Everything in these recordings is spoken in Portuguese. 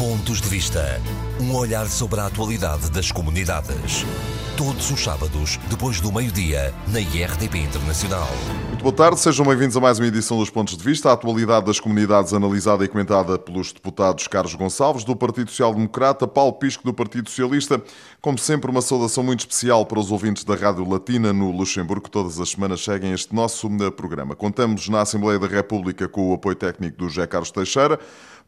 Pontos de Vista. Um olhar sobre a atualidade das comunidades. Todos os sábados, depois do meio-dia, na IRTP Internacional. Muito boa tarde, sejam bem-vindos a mais uma edição dos Pontos de Vista. A atualidade das comunidades analisada e comentada pelos deputados Carlos Gonçalves, do Partido Social Democrata, Paulo Pisco, do Partido Socialista. Como sempre, uma saudação muito especial para os ouvintes da Rádio Latina no Luxemburgo, que todas as semanas seguem este nosso programa. Contamos na Assembleia da República com o apoio técnico do José Carlos Teixeira.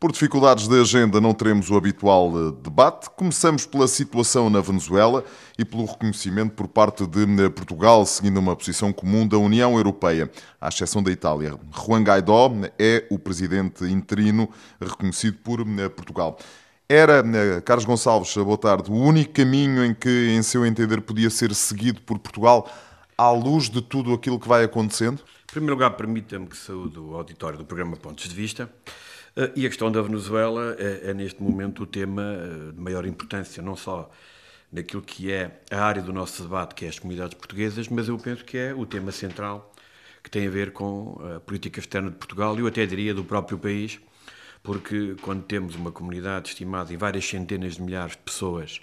Por dificuldades de agenda, não teremos o habitual eh, debate. Começamos pela situação na Venezuela e pelo reconhecimento por parte de eh, Portugal, seguindo uma posição comum da União Europeia, à exceção da Itália. Juan Guaidó é o presidente interino reconhecido por eh, Portugal. Era, Carlos Gonçalves, boa tarde, o único caminho em que, em seu entender, podia ser seguido por Portugal à luz de tudo aquilo que vai acontecendo? Em primeiro lugar, permita-me que saúde o auditório do programa Pontos de Vista. Eh, e a questão da Venezuela é, é, neste momento o tema eh, de maior importância, não só naquilo que é a área do nosso debate, que é as comunidades portuguesas, mas eu penso que é o tema central que tem a ver com a política externa de Portugal e eu até diria do próprio país, porque quando temos uma comunidade estimada em várias centenas de milhares de pessoas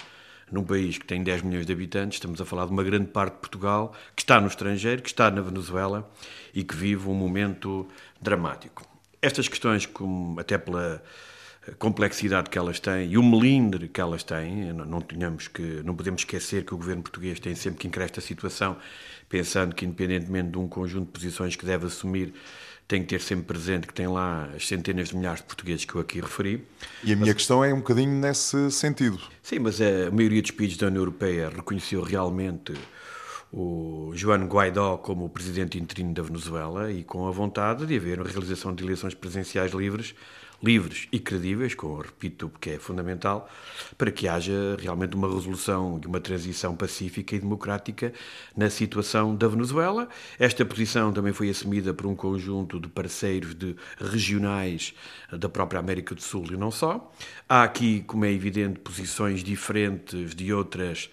num país que tem 10 milhões de habitantes, estamos a falar de uma grande parte de Portugal que está no estrangeiro, que está na Venezuela e que vive um momento dramático. Estas questões, como, até pela complexidade que elas têm e o melindre que elas têm, não, não, que, não podemos esquecer que o governo português tem sempre que encarar esta situação, pensando que, independentemente de um conjunto de posições que deve assumir, tem que ter sempre presente que tem lá as centenas de milhares de portugueses que eu aqui referi. E a minha mas, questão é um bocadinho nesse sentido. Sim, mas a maioria dos países da União Europeia reconheceu realmente o João Guaidó como o presidente interino da Venezuela e com a vontade de haver a realização de eleições presidenciais livres, livres e credíveis, com, repito, porque é fundamental, para que haja realmente uma resolução de uma transição pacífica e democrática na situação da Venezuela. Esta posição também foi assumida por um conjunto de parceiros de regionais da própria América do Sul e não só. Há aqui, como é evidente, posições diferentes de outras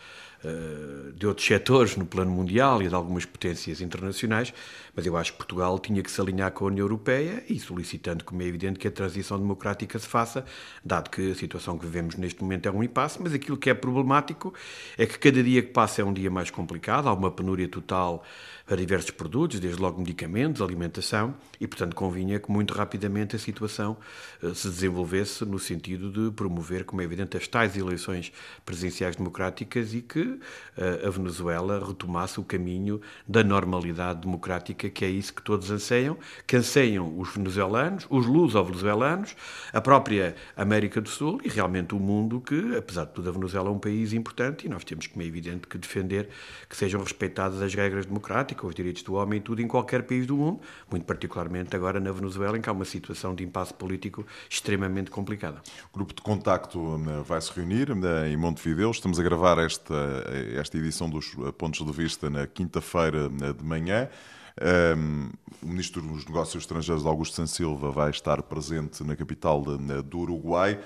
de outros setores no plano mundial e de algumas potências internacionais, mas eu acho que Portugal tinha que se alinhar com a União Europeia e solicitando, como é evidente, que a transição democrática se faça, dado que a situação que vivemos neste momento é um impasse, mas aquilo que é problemático é que cada dia que passa é um dia mais complicado, há uma penúria total para diversos produtos, desde logo medicamentos, alimentação, e portanto convinha que muito rapidamente a situação eh, se desenvolvesse no sentido de promover, como é evidente, as tais eleições presidenciais democráticas e que eh, a Venezuela retomasse o caminho da normalidade democrática, que é isso que todos anseiam, que anseiam os venezuelanos, os luso-venezuelanos, a própria América do Sul e realmente o mundo, que, apesar de tudo, a Venezuela é um país importante e nós temos, como é evidente, que defender que sejam respeitadas as regras democráticas com os direitos do homem e tudo em qualquer país do mundo, muito particularmente agora na Venezuela, em que há uma situação de impasse político extremamente complicada. O grupo de contacto eh, vai se reunir eh, em Montevideo. Estamos a gravar esta, esta edição dos eh, Pontos de Vista na quinta-feira de manhã. Um, o Ministro dos Negócios Estrangeiros, Augusto San Silva, vai estar presente na capital do Uruguai.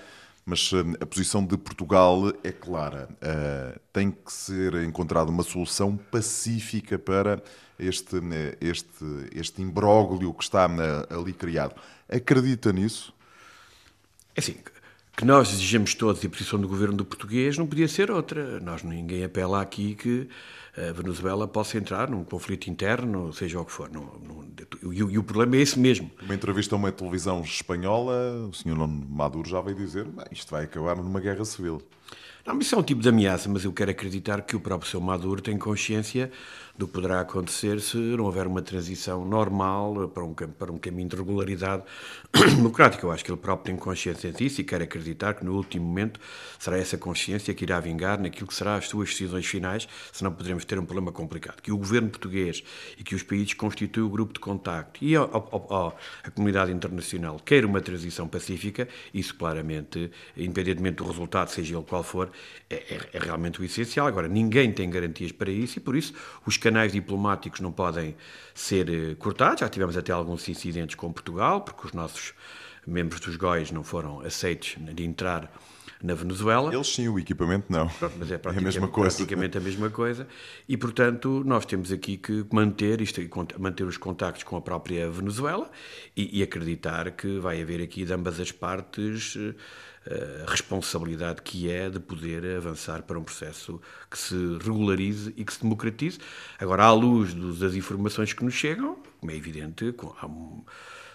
Mas a posição de Portugal é clara. Uh, tem que ser encontrada uma solução pacífica para este, este, este imbróglio que está ali criado. Acredita nisso? É assim, que nós desejamos todos e a posição do governo do português não podia ser outra. Nós ninguém apela aqui que a Venezuela possa entrar num conflito interno, seja o que for. Não, não, e, e, o problema é esse mesmo. Numa entrevista a uma televisão espanhola, o senhor Maduro já veio dizer isto vai acabar numa guerra civil. Não, isso é um tipo de ameaça, mas eu quero acreditar que o próprio seu Maduro tem consciência do que poderá acontecer se não houver uma transição normal para um, para um caminho de regularidade democrática. Eu acho que ele próprio tem consciência disso e quer acreditar que no último momento será essa consciência que irá vingar naquilo que será as suas decisões finais, senão poderemos ter um problema complicado. Que o governo português e que os países constituem o grupo de contacto e a, a, a comunidade internacional quer uma transição pacífica, isso claramente, independentemente do resultado, seja ele qual for, é, é, é realmente o essencial. Agora, ninguém tem garantias para isso e por isso os canais diplomáticos não podem ser eh, cortados. Já tivemos até alguns incidentes com Portugal, porque os nossos membros dos GOIs não foram aceitos de entrar na Venezuela. Eles sim, o equipamento não. Pronto, mas é praticamente, é a mesma coisa. praticamente a mesma coisa. E, portanto, nós temos aqui que manter, isto, manter os contactos com a própria Venezuela e, e acreditar que vai haver aqui de ambas as partes eh, responsabilidade que é de poder avançar para um processo que se regularize e que se democratize. Agora, à luz das informações que nos chegam, como é evidente, há um,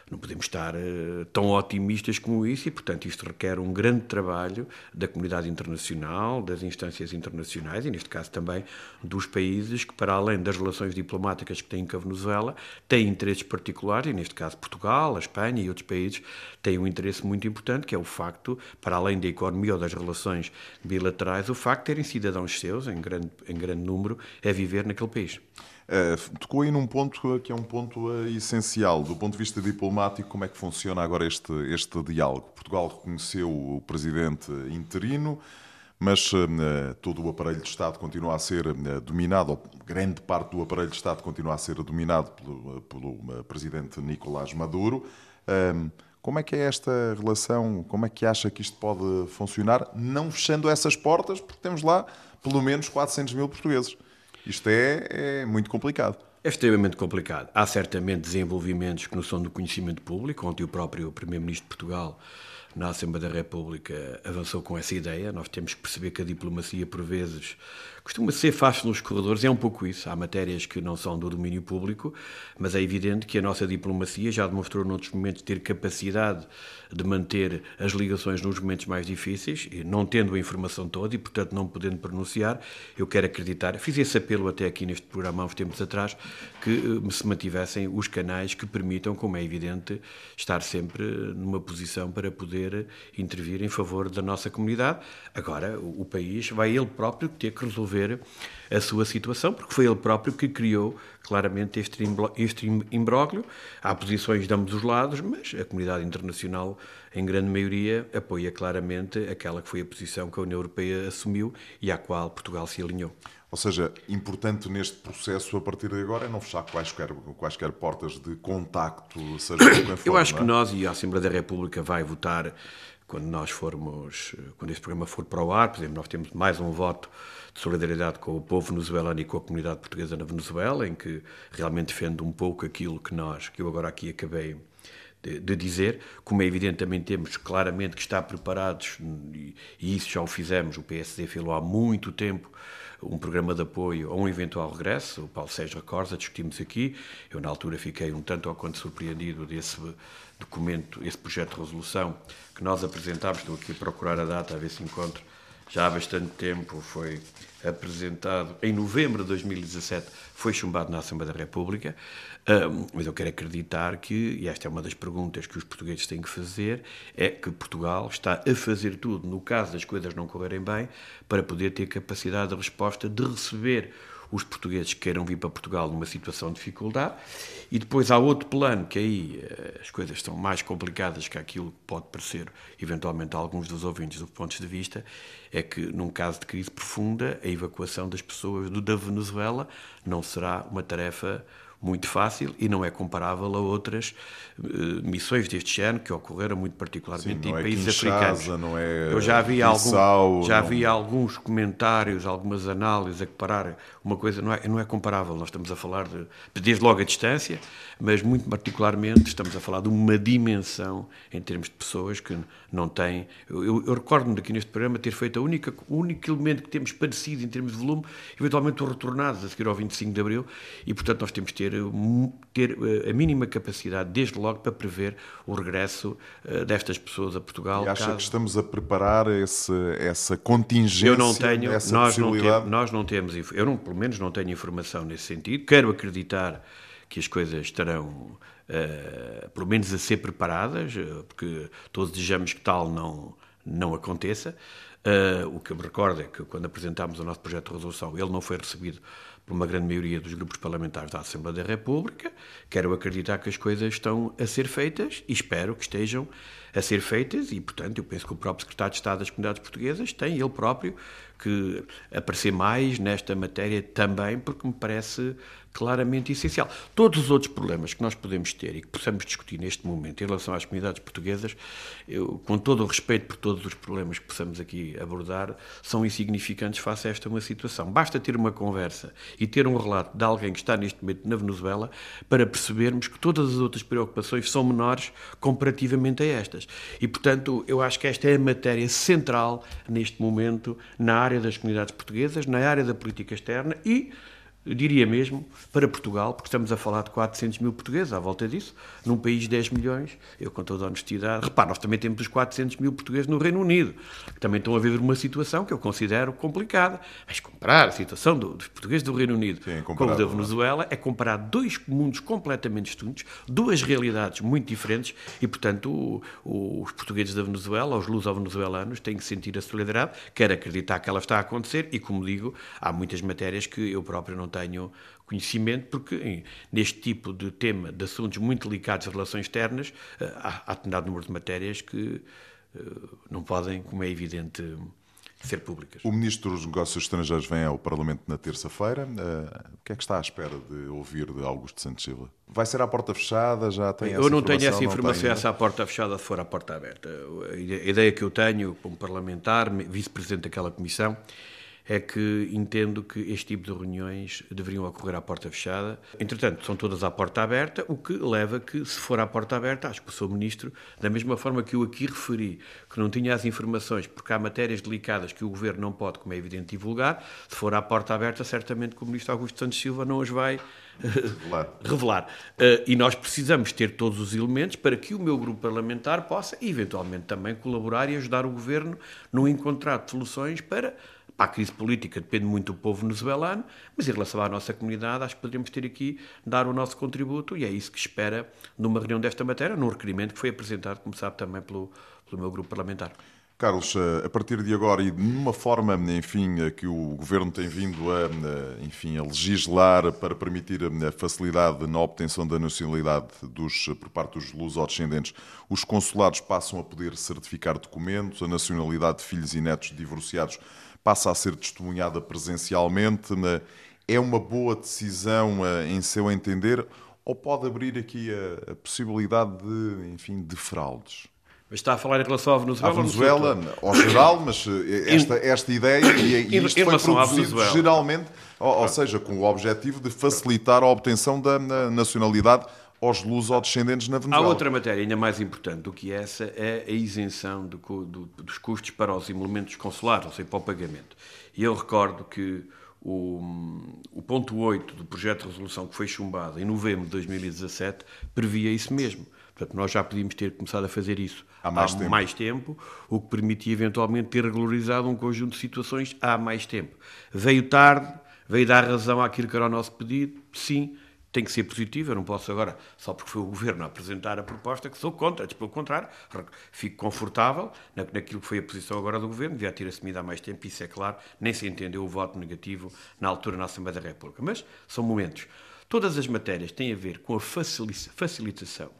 não podemos estar uh, tão otimistas como isso e, portanto, isto requer um grande trabalho da comunidade internacional, das instâncias internacionais e, neste caso, também dos países que, para além das relações diplomáticas que têm com a Venezuela, têm interesses particulares, e, neste caso, Portugal, a Espanha e outros países têm um interesse muito importante, que é o facto, para além da economia ou das relações bilaterais, o facto de terem cidadãos seus, em grande, em grande número, a viver naquele país. Uh, tocou aí num ponto que é um ponto uh, essencial. Do ponto de vista diplomático, como é que funciona agora este, este diálogo? Portugal reconheceu o presidente interino, mas uh, todo o aparelho de Estado continua a ser dominado, ou grande parte do aparelho de Estado continua a ser dominado pelo, pelo presidente Nicolás Maduro. Ehm, como é que é esta relação? Como é que acha que isto pode funcionar? Não fechando essas portas, porque temos lá pelo menos 400 mil portugueses. Isto é, é muito complicado. É extremamente complicado. Há certamente desenvolvimentos que não são do conhecimento público. Ontem o próprio Primeiro-Ministro de Portugal, na Assembleia da República, avançou com essa ideia. Nós temos que perceber que a diplomacia, por vezes, costuma ser fácil nos corredores, é um pouco isso. Há matérias que não são do domínio público, mas é evidente que a nossa diplomacia já demonstrou noutros momentos ter capacidade de manter as ligações nos momentos mais difíceis, não tendo a informação toda e, portanto, não podendo pronunciar, eu quero acreditar, fiz esse apelo até aqui neste programa há uns tempos atrás, que eh, se mantivessem os canais que permitam, como é evidente, estar sempre numa posição para poder intervir em favor da nossa comunidade. Agora, o país vai ele próprio ter que resolver resolver a sua situação, porque foi ele próprio que criou claramente este, este imbróglio. Há posições de ambos os lados, mas a comunidade internacional, em grande maioria, apoia claramente aquela que foi a posição que a União Europeia assumiu e à qual Portugal se alinhou. Ou seja, importante neste processo, a partir de agora, é não fechar quaisquer, quaisquer portas de contacto, seja quem for. Eu acho é? que nós e a Assembleia da República vai votar quando nós formos, quando este programa for para o ar, por exemplo, nós temos mais um voto de solidariedade com o povo venezuelano e com a comunidade portuguesa na Venezuela, em que realmente defende um pouco aquilo que nós, que eu agora aqui acabei de, de dizer, como é evidente também temos claramente que estar preparados, e, e isso já o fizemos, o PSD fez há muito tempo, um programa de apoio a um eventual regresso, o Paulo Sérgio recorda, discutimos aqui, eu na altura fiquei um tanto ou quanto surpreendido desse documento, esse projeto de resolução que nós apresentámos, estou aqui a procurar a data, a ver se encontro, já há bastante tempo, foi apresentado em novembro de 2017, foi chumbado na Assembleia da República, mas eu quero acreditar que, e esta é uma das perguntas que os portugueses têm que fazer, é que Portugal está a fazer tudo, no caso das coisas não correrem bem, para poder ter capacidade de resposta de receber os portugueses que queiram vir para Portugal numa situação de dificuldade. E depois há outro plano, que aí eh, as coisas estão mais complicadas que aquilo que pode parecer, eventualmente, a alguns dos ouvintes do pontos de vista, é que, num caso de crise profunda, a evacuação das pessoas da Venezuela não será uma tarefa muito fácil e não é comparável a outras uh, missões deste género que ocorreram muito particularmente Sim, em é países Kinshasa, africanos. Não é Eu já vi, algum, já não... vi alguns comentários, algumas análises a comparar uma coisa, não é, não é comparável. Nós estamos a falar de, desde logo a distância, mas muito particularmente estamos a falar de uma dimensão em termos de pessoas que não têm. Eu, eu, eu recordo-me daqui neste programa ter feito a única, o único elemento que temos parecido em termos de volume, eventualmente os retornados a seguir ao 25 de Abril, e portanto nós temos que ter, ter eh, a mínima capacidade, desde logo, para prever o regresso eh, destas pessoas a Portugal. E acha caso... que estamos a preparar esse, essa contingência? Eu não tenho, nós não, temos, nós não temos, eu não, pelo menos não tenho informação nesse sentido. Quero acreditar que as coisas estarão, uh, pelo menos, a ser preparadas, porque todos desejamos que tal não, não aconteça. Uh, o que eu me recordo é que quando apresentámos o nosso projeto de resolução, ele não foi recebido por uma grande maioria dos grupos parlamentares da Assembleia da República. Quero acreditar que as coisas estão a ser feitas e espero que estejam a ser feitas e, portanto, eu penso que o próprio Secretário de Estado das Comunidades Portuguesas tem ele próprio que aparecer mais nesta matéria também, porque me parece claramente essencial. Todos os outros problemas que nós podemos ter e que possamos discutir neste momento em relação às comunidades portuguesas, eu, com todo o respeito por todos os problemas que possamos aqui abordar, são insignificantes face a esta uma situação. Basta ter uma conversa e ter um relato de alguém que está neste momento na Venezuela para percebermos que todas as outras preocupações são menores comparativamente a estas. E, portanto, eu acho que esta é a matéria central neste momento na área das comunidades portuguesas, na área da política externa e eu diria mesmo, para Portugal, porque estamos a falar de 400 mil portugueses à volta disso, num país de 10 milhões, eu com toda a honestidade, repare, nós também temos os 400 mil portugueses no Reino Unido, que também estão a viver uma situação que eu considero complicada. Mas comparar a situação do, dos portugueses do Reino Unido Sim, com a da é? Venezuela é comparar dois mundos completamente distintos, duas realidades muito diferentes, e, portanto, o, o, os portugueses da Venezuela, os luso-venezuelanos, têm que sentir a solidariedade, quer acreditar que ela está a acontecer, e, como digo, há muitas matérias que eu próprio não tenho conhecimento, porque neste tipo de tema, de assuntos muito delicados de relações externas, eh, há, há determinado número de matérias que uh, não podem, como é evidente, ser públicas. O Ministro dos Negócios Estrangeiros vem ao Parlamento na terça-feira. Uh, o que é que está à espera de ouvir de Augusto Santos Silva? Vai ser à porta fechada? Já tem Eu não tenho essa informação, essa à porta fechada, se for à porta aberta. A ideia que eu tenho, como parlamentar, vice-presidente daquela comissão, é que entendo que este tipo de reuniões deveriam ocorrer à porta fechada. Entretanto, são todas à porta aberta, o que leva que, se for à porta aberta, acho que o Sr. Ministro, da mesma forma que eu aqui referi, que não tinha as informações, porque há matérias delicadas que o Governo não pode, como é evidente, divulgar, se for à porta aberta, certamente que o Ministro Augusto Santos Silva não as vai revelar. revelar. Uh, e nós precisamos ter todos os elementos para que o meu grupo parlamentar possa, eventualmente, também colaborar e ajudar o Governo no encontrar de soluções para para a crise política depende muito do povo venezuelano, mas em relação à nossa comunidade, acho que poderíamos ter aqui, dar o nosso contributo, e é isso que espera numa reunião desta matéria, num requerimento que foi apresentado, como sabe, também pelo, pelo meu grupo parlamentar. Carlos, eh, a partir de agora e numa forma, enfim, eh, que o governo tem vindo a, eh, enfim, a legislar para permitir a facilidade na obtenção da nacionalidade dos, por parte dos luso-descendentes, os consulados passam a poder certificar documentos, a nacionalidade de filhos e netos divorciados passa a ser testemunhada presencialmente. É uma boa decisão, em seu entender, ou pode abrir aqui a, a possibilidade de, enfim, de fraudes? Mas está a falar em relação à Venezuela? À Venezuela, ao geral, mas eh, esta, esta ideia, e, e isto foi produzido geralmente, ou, ou, seja, com o objetivo de facilitar a obtenção da nacionalidade aos luso-descendentes na Venezuela. Há outra matéria ainda mais importante do que essa, é a isenção do, do, dos custos para os emolumentos consulares, ou seja, para o pagamento. E eu recordo que o, o ponto 8 do projeto de resolução que foi chumbado em novembro de 2017 previa isso mesmo. Portanto, nós já podíamos ter começado a fazer isso há mais, há tempo. mais tempo, o que permitia eventualmente ter regularizado um conjunto de situações há mais tempo. Veio tarde, veio dar razão àquilo que era o nosso pedido, sim, tem que ser positivo. Eu não posso agora, só porque foi o governo a apresentar a proposta, que sou contra. Pelo contrário, fico confortável naquilo que foi a posição agora do governo. Devia ter assumido há mais tempo, isso é claro. Nem se entendeu o voto negativo na altura na Assembleia da República. Mas são momentos. Todas as matérias têm a ver com a facilitação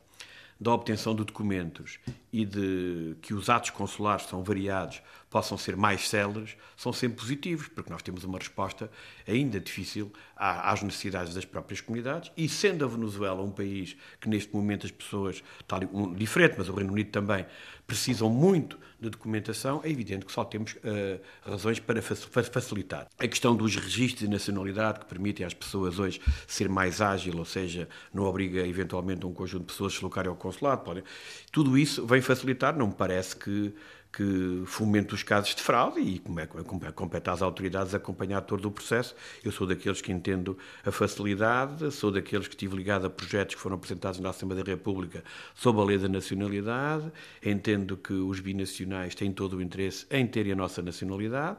da obtenção de documentos e de que os atos consulares são variados possam ser mais céleres, são sempre positivos, porque nós temos uma resposta ainda difícil às necessidades das próprias comunidades. E sendo a Venezuela um país que neste momento as pessoas, tal, um, diferente, mas o Reino Unido também, precisam muito de documentação, é evidente que só temos uh, razões para facilitar. A questão dos registros de nacionalidade que permitem às pessoas hoje ser mais ágil, ou seja, não obriga eventualmente um conjunto de pessoas a se deslocarem ao consulado. Podem... Tudo isso vem facilitar, não me parece que que fomente os casos de fraude e como é, como é compete às autoridades acompanhar todo o processo. Eu sou daqueles que entendo a facilidade, sou daqueles que estive ligado a projetos que foram apresentados na Assembleia da República sob a lei da nacionalidade, entendo que os binacionais têm todo o interesse em terem a nossa nacionalidade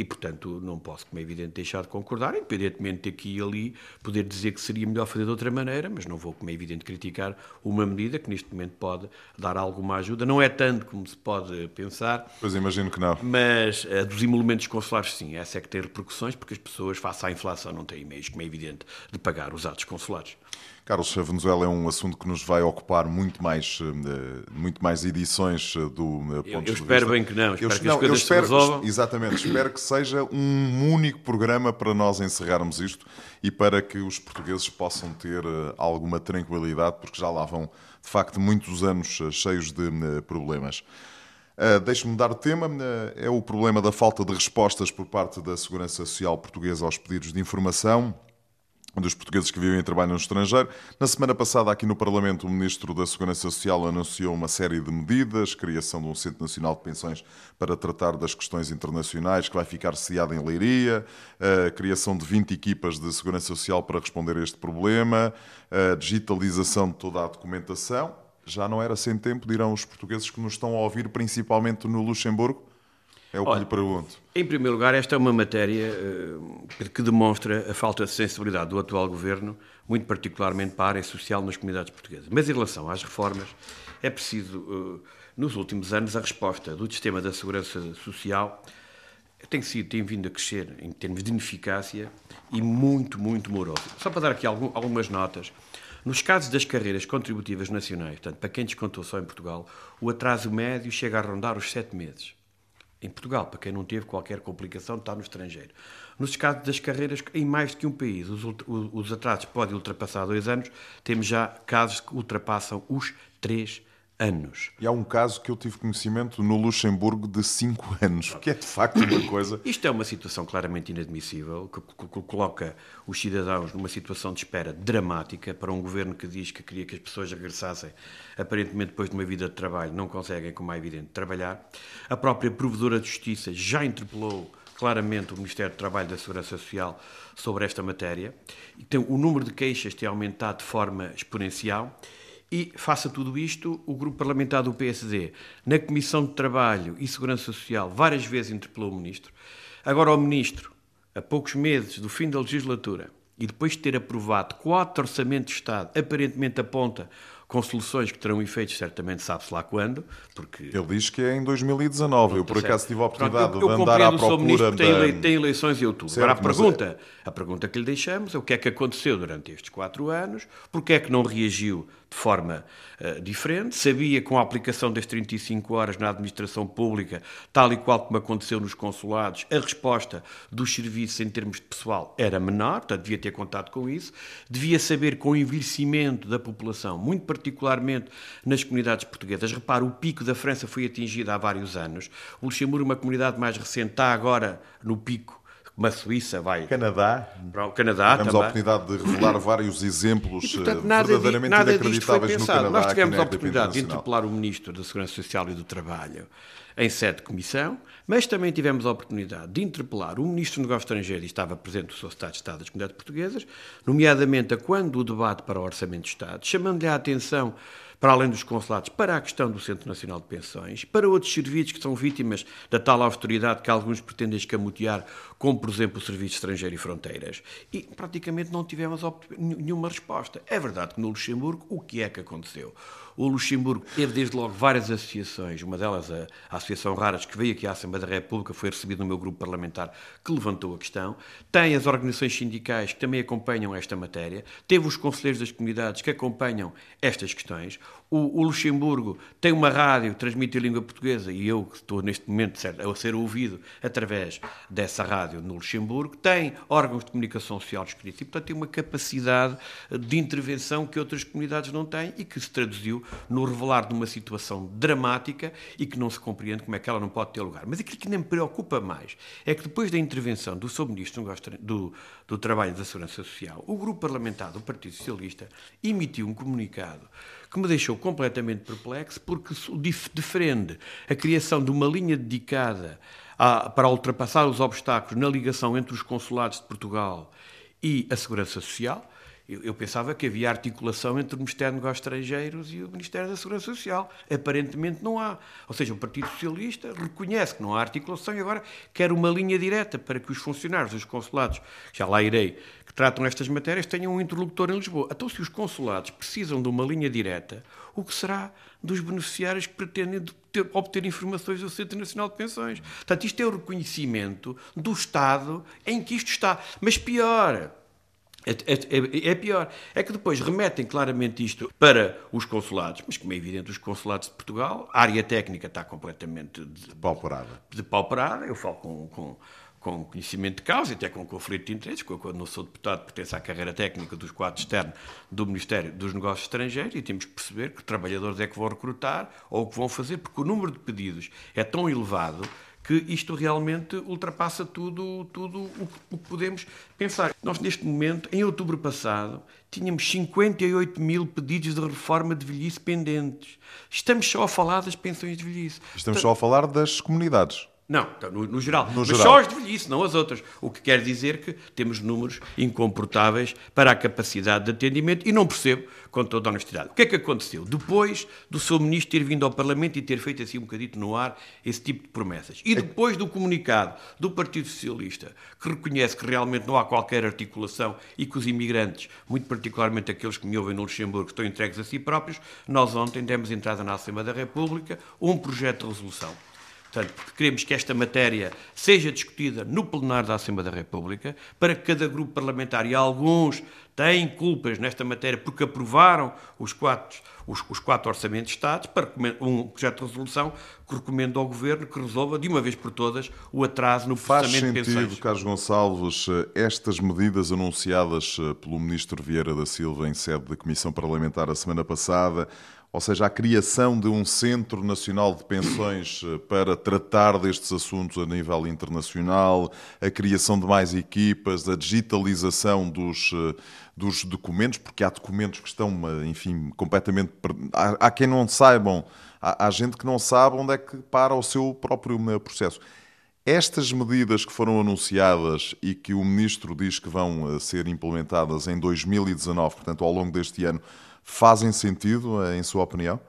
e, portanto, não posso, como é evidente, deixar de concordar, independentemente de aqui e ali poder dizer que seria melhor fazer de outra maneira, mas não vou, como é evidente, criticar uma medida que neste momento pode dar alguma ajuda. Não é tanto como se pode pensar pensar. Pois imagino que não. Mas a dos emolumentos consulares, sim, essa é que tem repercussões, porque as pessoas, face à inflação, não têm meios, como é evidente, de pagar os atos consulares. Carlos, a Venezuela é um assunto que nos vai ocupar muito mais, eh, muito mais edições eh, do ponto eu, eu de espero vista. bem que não, espero eu, que as coisas espero, se resolvam. Exatamente, espero que seja um único programa para nós encerrarmos isto e para que os portugueses possam ter eh, alguma tranquilidade, porque já lá vão, de facto, muitos anos cheios de problemas. Uh, Deixe-me dar o tema. Uh, é o problema da falta de respostas por parte da Segurança Social Portuguesa aos pedidos de informação dos portugueses que vivem e trabalham no estrangeiro. Na semana passada, aqui no Parlamento, o Ministro da Segurança Social anunciou uma série de medidas, criação de um Centro Nacional de Pensões para tratar das questões internacionais, que vai ficar sediado em Leiria, a criação de 20 equipas de Segurança Social para responder a este problema, a digitalização de toda a documentação. Já não era sem tempo, dirão os portugueses que nos estão a ouvir, principalmente no Luxemburgo? É o que Olha, lhe pergunto. Em primeiro lugar, esta é uma matéria uh, que demonstra a falta de sensibilidade do atual governo, muito particularmente para a área social nas comunidades portuguesas. Mas em relação às reformas, é preciso, uh, nos últimos anos, a resposta do sistema da segurança social tem, sido, tem vindo a crescer em termos de ineficácia e muito, muito moroso. Só para dar aqui algum, algumas notas. Nos casos das carreiras contributivas nacionais, portanto, para quem descontou só em Portugal, o atraso médio chega a rondar os sete meses em Portugal, para quem não teve qualquer complicação de estar no estrangeiro. Nos casos das carreiras em mais que um país, os, os atrasos podem ultrapassar dois anos, temos já casos que ultrapassam os três anos. E há um caso que eu tive conhecimento no Luxemburgo de 5 anos, que é de facto uma coisa. Isto é uma situação claramente inadmissível, que, coloca os cidadãos numa situação de espera dramática para um governo que diz que queria que as pessoas regressassem, aparentemente depois de uma vida de trabalho, não conseguem, como é evidente, trabalhar. A própria Provedora de Justiça já interpelou claramente o Ministério do Trabalho e da Segurança Social sobre esta matéria. Então, o número de queixas tem aumentado de forma exponencial e, face a tudo isto, o grupo parlamentar do PSD, na Comissão de Trabalho e Segurança Social, várias vezes interpelou o Ministro. Agora, o Ministro, a poucos meses do fim da legislatura, e depois de ter aprovado quatro orçamentos de Estado, aparentemente aponta com soluções que terão efeitos certamente sabe-se lá quando, porque... Ele diz que é em 2019, Pronto, eu por acaso tive a oportunidade Pronto, eu, eu de andar à procura da... Tem, tem eleições em outubro. Agora, a pergunta, é... a pergunta que lhe deixamos é o que é que aconteceu durante estes quatro anos, porque é que não reagiu de forma uh, diferente, sabia com a aplicação das 35 horas na administração pública, tal e qual como aconteceu nos consulados, a resposta dos serviços em termos de pessoal era menor, portanto devia ter contado com isso, devia saber com o envelhecimento da população, muito particularmente nas comunidades portuguesas. Repara, o pico da França foi atingido há vários anos, o Luxemburgo, uma comunidade mais recente, está agora no pico como a Suíça vai. Canadá. Para o Canadá Tivemos também. a oportunidade de revelar vários exemplos e, portanto, eh, nada verdadeiramente nada inacreditáveis no Canadá. Nós tivemos a oportunidade de interpelar o Ministro da Segurança Social e do Trabalho em sede de comissão, mas também tivemos a oportunidade de interpelar o Ministro do Negócio Estrangeiro e estava presente o. Estado de Estado das Comunidades Portuguesas, nomeadamente a quando o debate para o Orçamento de Estado, chamando-lhe a atenção para além dos consulados, para a questão do Centro Nacional de Pensões, para outros serviços que são vítimas da tal austeridade que alguns pretendem escamotear, como, por exemplo, o Serviço Estrangeiro e Fronteiras. E praticamente não tivemos nenhuma resposta. É verdade que no Luxemburgo, o que é que aconteceu? O Luxemburgo teve desde logo várias associações, uma delas a, a Associação Raras, que veio aqui à Assembleia da República, foi recebida no meu grupo parlamentar, que levantou a questão. Tem as organizações sindicais que também acompanham esta matéria, teve os conselheiros das comunidades que acompanham estas questões. O, o, Luxemburgo tem uma rádio transmite a língua portuguesa e eu que estou neste momento certo, a ser ouvido através dessa rádio no Luxemburgo, tem órgãos de comunicação social escritos e, portanto, tem uma capacidade de intervenção que outras comunidades não têm e que se traduziu no revelar de uma situação dramática e que não se compreende como é que ela não pode ter lugar. Mas aquilo que nem me preocupa mais é que depois da intervenção do Sr. Ministro do, do Trabalho e da Segurança Social, o grupo parlamentar do Partido Socialista emitiu um comunicado que me deixou completamente perplexo, porque defende a criação de uma linha dedicada a, para ultrapassar os obstáculos na ligação entre os consulados de Portugal e a Segurança Social. Eu, eu, pensava que havia articulação entre o Ministério dos Negócios Estrangeiros e o Ministério da Segurança Social. Aparentemente não há. Ou seja, o Partido Socialista reconhece que não há articulação e agora quer uma linha direta para que os funcionários dos consulados, já lá irei, que tratam estas matérias, tenham um interlocutor em Lisboa. Então, se os consulados precisam de uma linha direta, o que será dos beneficiários que pretendem ter, obter informações do Centro Nacional de Pensões? Portanto, isto é o reconhecimento do Estado em que isto está. Mas pior, é, é, é, pior. É que depois remetem claramente isto para os consulados, mas como é evidente, os consulados de Portugal, a área técnica está completamente depauperada. depauperada. Eu falo com, com, com conhecimento de causa, até com conflito de interesses, quando não sou deputado, pertenço à carreira técnica dos quadros externos do Ministério dos Negócios Estrangeiros e temos que perceber que trabalhadores é que vão recrutar ou o que vão fazer, porque o número de pedidos é tão elevado que isto realmente ultrapassa tudo, tudo o que podemos pensar. Nós, neste momento, em outubro passado, tínhamos 58 mil pedidos de reforma de velhice pendentes. Estamos só a falar das pensões de velhice. Estamos só a falar das comunidades. Não, então, no, no, geral. No Mas geral. só as de velhice, não as outras. O que quer dizer que temos números incomportáveis para a capacidade de atendimento e não percebo, com toda a honestidade. O que é que aconteceu? Depois do seu ministro ter vindo ao Parlamento e ter feito assim um bocadito no ar esse tipo de promessas. E depois do comunicado do Partido Socialista, que reconhece que realmente não há qualquer articulação e que os imigrantes, muito particularmente aqueles que me ouvem no Luxemburgo, estão entregues a si próprios, nós ontem demos entrada na Assembleia da República um projeto de resolução Portanto, queremos que esta matéria seja discutida no plenário da Assembleia da República, para que cada grupo parlamentar, e alguns têm culpas nesta matéria porque aprovaram os quatro, os, os quatro orçamentos de Estado, para um projeto de resolução que recomenda ao Governo que resolva, de uma vez por todas, o atraso no processamento de pensões. Faz sentido, Carlos Gonçalves, estas medidas anunciadas eh, pelo Ministro Vieira da Silva em sede da Comissão Parlamentar a semana passada, ou seja, a criação de um Centro Nacional de Pensões eh, para tratar destes assuntos a nível internacional, a criação de mais equipas, a digitalização dos, eh, dos documentos, porque há documentos que estão, eh, enfim, completamente. Há, há quem não saibam, há, há gente que não sabe onde é que para o seu próprio processo. Estas medidas que foram anunciadas e que o Ministro diz que vão ser implementadas em 2019, portanto, ao longo deste ano, fazem sentido, em sua opinião?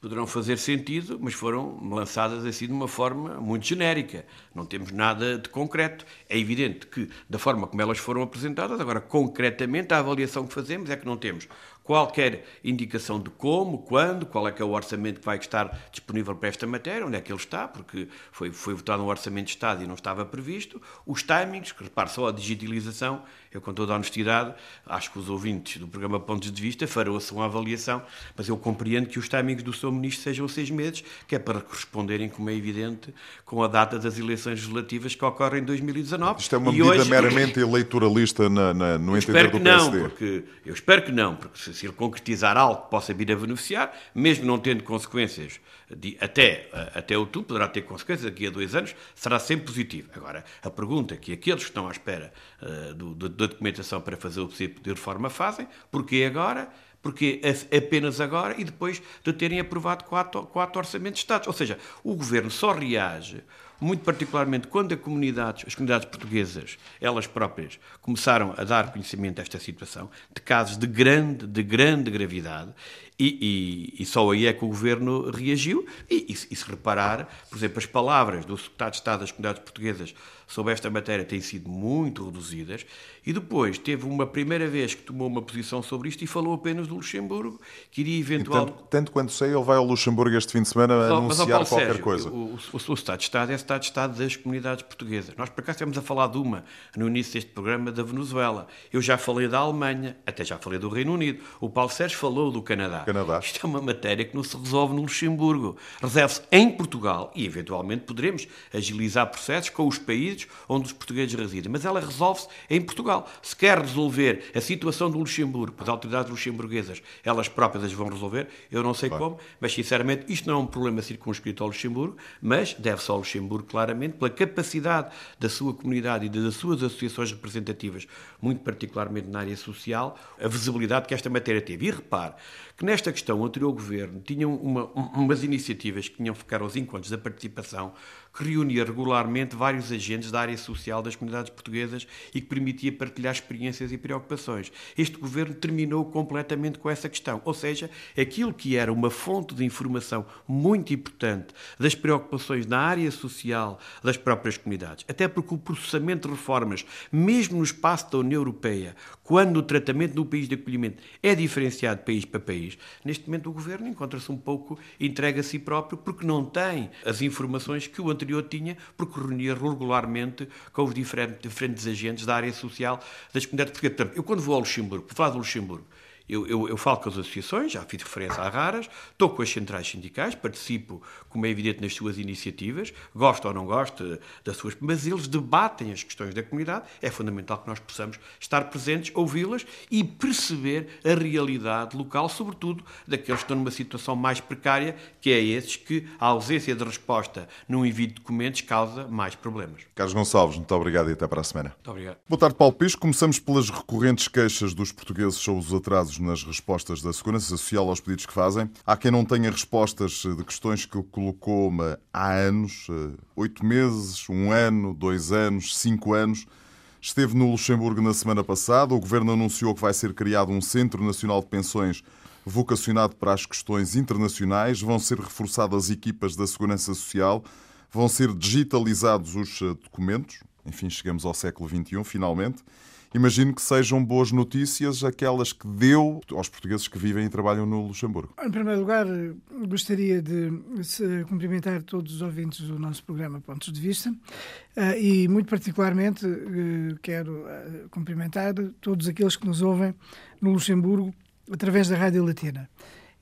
Poderão fazer sentido, mas foram lançadas assim de uma forma muito genérica. Não temos nada de concreto. É evidente que, da forma como elas foram apresentadas, agora concretamente a avaliação que fazemos é que não temos qualquer indicação de como, quando, qual é que é o orçamento que vai estar disponível para esta matéria, onde é que ele está, porque foi, foi votado um orçamento de Estado e não estava previsto, os timings, que repare só a digitalização, eu com toda a honestidade, acho que os ouvintes do programa Pontos de Vista farão a sua avaliação, mas eu compreendo que os timings do seu ministro sejam seis meses, que é para corresponderem, como é evidente, com a data das eleições legislativas que ocorrem em 2019. Isto é uma medida hoje... meramente eleitoralista na, na, no entender do PSD? Não, porque, eu espero que não, porque se se ele concretizar algo que possa vir a beneficiar, mesmo não tendo consequências de, até, até outubro, poderá ter consequências daqui a dois anos, será sempre positivo. Agora, a pergunta que aqueles que estão à espera uh, do, do, da documentação para fazer o pedido de reforma fazem, porquê agora? porque apenas agora e depois de terem aprovado quatro, quatro orçamentos de Estado. Ou seja, o governo só reage muito particularmente quando comunidade, as comunidades portuguesas, elas próprias, começaram a dar conhecimento desta situação, de casos de grande, de grande gravidade, e, e, e, só aí é que o governo reagiu. E, e, se reparar, por exemplo, as palavras do secretário de Estado das Comunidades Portuguesas sobre esta matéria têm sido muito reduzidas. E depois teve uma primeira vez que tomou uma posição sobre isto e falou apenas do Luxemburgo, que iria eventualmente. Tanto, tanto, quanto sei, ele vai ao Luxemburgo este fim de semana mas, anunciar mas, qualquer Sérgio, coisa. O, o, o, o Estado de Estado é o Estado de Estado das comunidades portuguesas. Nós, por acaso, estamos a falar de uma no início deste programa da Venezuela. Eu já falei da Alemanha, até já falei do Reino Unido. O Paulo Sérgio falou do Canadá. Canadá. Isto é uma matéria que não se resolve no Luxemburgo. Resolve-se em Portugal e, eventualmente, poderemos agilizar processos com os países onde os portugueses residem. Mas ela resolve-se em Portugal. Se quer resolver a situação do Luxemburgo, as autoridades luxemburguesas, elas próprias as vão resolver, eu não sei como, mas, sinceramente, isto não é um problema circunscrito ao Luxemburgo, mas deve-se ao Luxemburgo, claramente, pela capacidade da sua comunidade e das suas associações representativas, muito particularmente na área social, a visibilidade que esta matéria teve. E repare que nesta questão o anterior governo tinha uma, umas iniciativas que tinham ficar aos encontros da participação que reunia regularmente vários agentes da área social das comunidades portuguesas e que permitia partilhar experiências e preocupações. Este governo terminou completamente com essa questão, ou seja, aquilo que era uma fonte de informação muito importante das preocupações na área social das próprias comunidades, até porque o processamento de reformas, mesmo no espaço da União Europeia, quando o tratamento no país de acolhimento é diferenciado país para país, neste momento o governo encontra-se um pouco entregue a si próprio porque não tem as informações que o anterior tinha, porque reunia regularmente com os diferentes, diferentes agentes da área social das comunidades portuguesas. Portanto, eu quando vou ao Luxemburgo, por falar do Luxemburgo, eu, eu, eu, falo com as associações, já fiz referência a raras, estou com as centrais sindicais, participo, como é evidente, nas suas iniciativas, gosto ou não gosto das suas, mas eles debatem as questões da comunidade. É fundamental que nós possamos estar presentes, ouvi-las e perceber a realidade local, sobretudo daqueles que estão numa situação mais precária, que é esses que a ausência de resposta num envio de documentos causa mais problemas. Carlos Gonçalves, muito obrigado e até para a semana. Muito obrigado. Boa tarde, Paulo Pisco. Começamos pelas recorrentes queixas dos portugueses sobre os atrasos nas respostas da Segurança Social aos pedidos que fazem. Há quem não tenha respostas de questões que colocou há anos, eh, oito meses, um ano, dois anos, cinco anos. Esteve no Luxemburgo na semana passada. O governo anunciou que vai ser criado um Centro Nacional de Pensões vocacionado para as questões internacionais. Vão ser reforçadas equipas da Segurança Social. Vão ser digitalizados os eh, documentos. Enfim, chegamos ao século XXI, finalmente. Imagino que sejam boas notícias aquelas que deu aos portugueses que vivem e trabalham no Luxemburgo. Em primeiro lugar, gostaria de cumprimentar todos os ouvintes do nosso programa Pontos de Vista eh, e, muito particularmente, eh, quero eh, cumprimentar todos aqueles que nos ouvem no Luxemburgo através da Rádio Latina.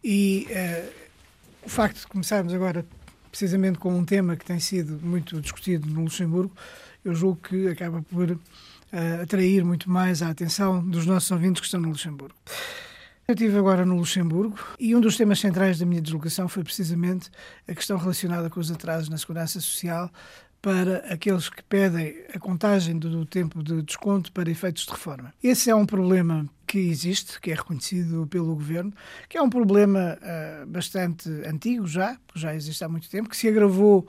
E o facto de começarmos agora precisamente com um tema que tem sido muito discutido no Luxemburgo, eu julgo que acaba por uh, atrair muito mais a atenção dos nossos ouvintes que estão no Luxemburgo. Eu estive agora no Luxemburgo e um dos temas centrais da minha deslocação foi precisamente a questão relacionada com os atrasos na segurança social para aqueles que pedem a contagem do tempo de desconto para efeitos de reforma. Esse é um problema que existe, que é reconhecido pelo governo, que é um problema uh, bastante antigo já, que já existe há muito tempo, que se agravou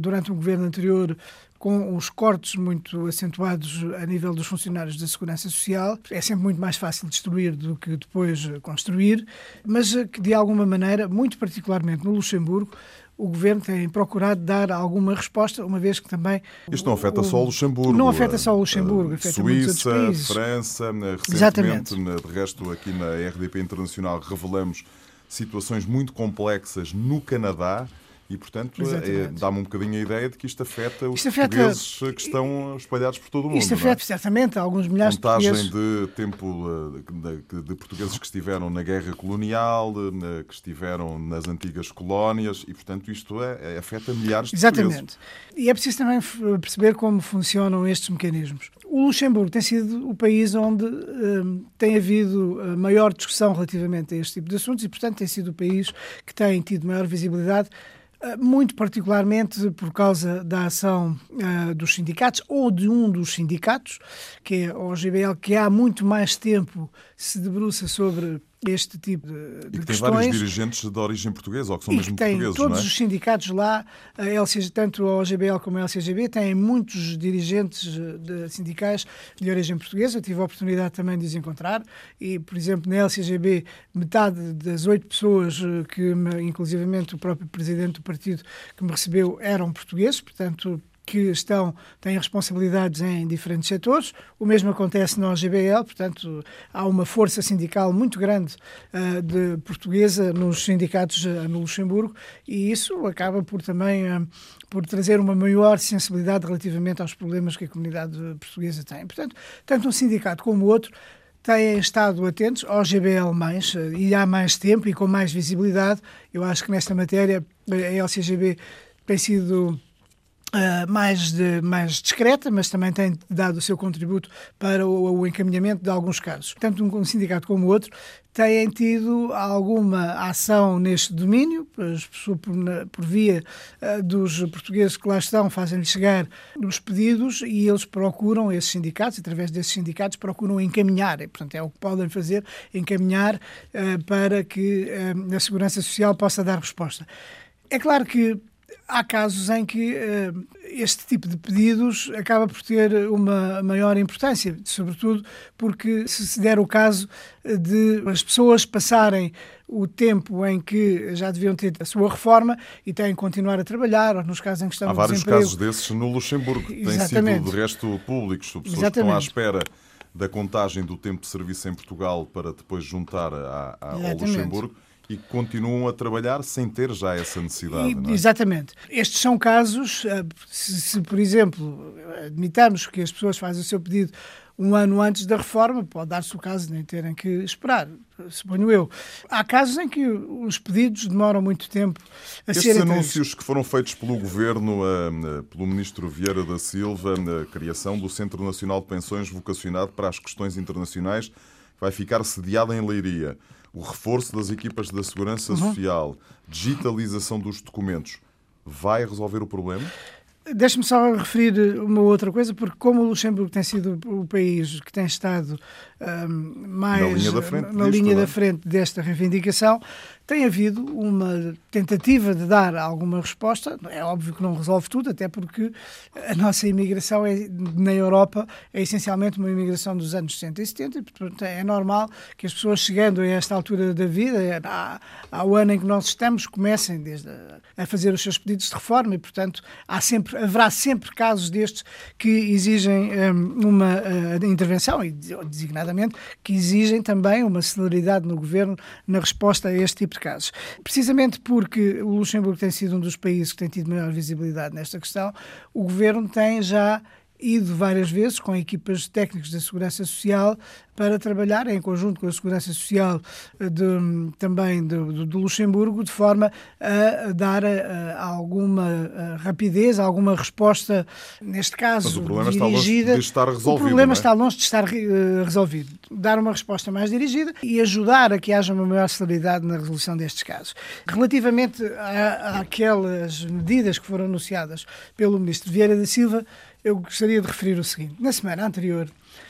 durante o governo anterior com os cortes muito acentuados a nível dos funcionários da Segurança Social. É sempre muito mais fácil destruir do que depois construir, mas que de alguma maneira, muito particularmente no Luxemburgo, o governo tem procurado dar alguma resposta, uma vez que também. Isto não afeta o, só o Luxemburgo. Não afeta só o Luxemburgo, afeta Suíça, países. França, recentemente, Exatamente. de resto, aqui na RDP Internacional revelamos situações muito complexas no Canadá e, portanto, é, dá-me um bocadinho a ideia de que isto afeta os isto portugueses afeta, que estão espalhados por todo o mundo. Isto afeta, é? certamente, alguns milhares de portugueses. de tempo eh, de, de, portugueses que estiveram na guerra colonial, de, que estiveram nas antigas colónias, e, portanto, isto é, é afeta milhares de Exatamente. portugueses. E é preciso também perceber como funcionam estes mecanismos. O Luxemburgo tem sido o país onde um, tem havido eh, maior discussão relativamente a este tipo de assuntos e, portanto, tem sido o país que tem tido maior visibilidade muito particularmente por causa da ação uh, dos sindicatos ou de um dos sindicatos, que é o GBL, que há muito mais tempo se debruça sobre este tipo de, de e que questões. tem vários dirigentes de origem portuguesa, ou que são e mesmo que tem portugueses, todos é? os sindicatos lá, a LCG, tanto a OGBL como a LCGB, têm muitos dirigentes de sindicais de origem portuguesa. Eu tive a oportunidade também de os encontrar e, por exemplo, na LCGB, metade das oito pessoas eh, que, me, inclusivamente o próprio presidente do partido que me recebeu, eram portugueses, portanto que estão, têm responsabilidades em diferentes setores. O mesmo acontece na OGBL, portanto, há uma força sindical muito grande uh, de portuguesa nos sindicatos uh, no Luxemburgo e isso acaba por também uh, por trazer uma maior sensibilidade relativamente aos problemas que a comunidade portuguesa tem. Portanto, tanto um sindicato como o outro têm estado atentos ao GBL mais e há mais tempo e com mais visibilidade. Eu acho que nesta matéria a LCGB tem sido Uh, mais, de, mais discreta, mas também tem dado o seu contributo para o, o encaminhamento de alguns casos. Tanto um, sindicato como o outro têm tido alguma ação neste domínio, por, por, via uh, dos portugueses que lá estão, fazem-lhes chegar os pedidos e eles procuram, esses sindicatos, através desses sindicatos, procuram encaminhar, e, portanto é o que podem fazer, encaminhar uh, para que a Segurança Social possa dar resposta. É claro que há casos em que uh, este tipo de pedidos acaba por ter uma maior importância, sobretudo porque se se der o caso de as pessoas passarem o tempo em que já deviam ter a sua reforma e têm que continuar a trabalhar, ou nos casos em que estão Há vários casos desses no Luxemburgo, que têm sido Exatamente. de resto públicos, pessoas que estão Exatamente. à espera da contagem do tempo de serviço em Portugal para depois juntar a- a- ao Exatamente. Luxemburgo e continuam a trabalhar sem ter já essa necessidade. E- não é? Exatamente. Estes são casos, eh, se, se, por exemplo, admitamos que as pessoas fazem o seu pedido um ano antes da reforma, pode dar-se o caso de nem terem que esperar, suponho eu. Há casos em que os pedidos demoram muito tempo a Estes serem entregues. anúncios que foram feitos pelo Governo, eh, pelo Ministro Vieira da Silva, na criação do Centro Nacional de Pensões vocacionado para as questões internacionais, vai ficar sediado em Leiria. O reforço das equipas da Segurança Uhum. Social, digitalização dos documentos, vai resolver o problema? Deixe-me só referir uma outra coisa, porque como o Luxemburgo tem sido o país que tem estado ahm, mais Na linha da frente na disto, linha não é? da frente desta reivindicação, tem havido uma tentativa de dar alguma resposta. É óbvio que não resolve tudo, até porque a nossa imigração é, na Europa é essencialmente uma imigração dos anos 60 e 70, e, portanto é normal que as pessoas chegando a esta altura da vida, ao ano em que nós estamos, comecem a, a fazer os seus pedidos de reforma e, portanto, há sempre, haverá sempre casos destes que exigem hum, uma eh, intervenção e, designadamente, que exigem também uma celeridade no governo na resposta a este tipo casos. Precisamente porque o Luxemburgo tem sido um dos países que tem tido maior visibilidade nesta questão, o governo tem já ido várias vezes com equipas técnicas da Segurança Social para trabalhar em conjunto com a Segurança Social eh, de- também do, do- do Luxemburgo, de forma a dar eh, alguma eh, rapidez, alguma resposta, neste caso, Mas o problema está longe dirigida. de estar resolvido, O problema é? está longe de estar resolvido. Dar uma resposta mais dirigida e ajudar a que haja uma maior celeridade na resolução destes casos. Relativamente a- àquelas medidas que foram anunciadas pelo Ministro Vieira da Silva, eu gostaria de referir o seguinte. Na semana anterior,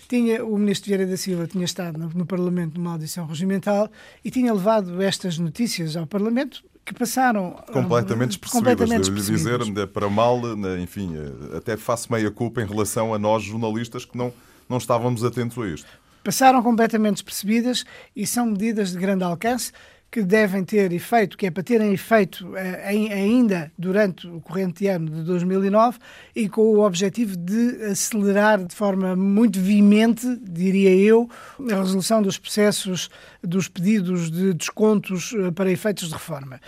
tinha, o Ministro Vieira da Silva tinha estado no, no Parlamento numa audição regimental e tinha levado estas notícias ao Parlamento que passaram Completamente ah, despercebidas, completamente devo-lhe despercebidas. dizer, para mal, né, enfim, eh, até faço meia culpa em relação a nós jornalistas que não, não estávamos atentos a isto. passaram completamente despercebidas e são medidas de grande alcance que devem ter efeito, que é para terem efeito eh, ai- ainda durante o corrente ano de 2009 e com o objetivo de acelerar de forma muito veemente, diria eu, a resolução dos processos, dos pedidos de descontos eh, para efeitos de reforma.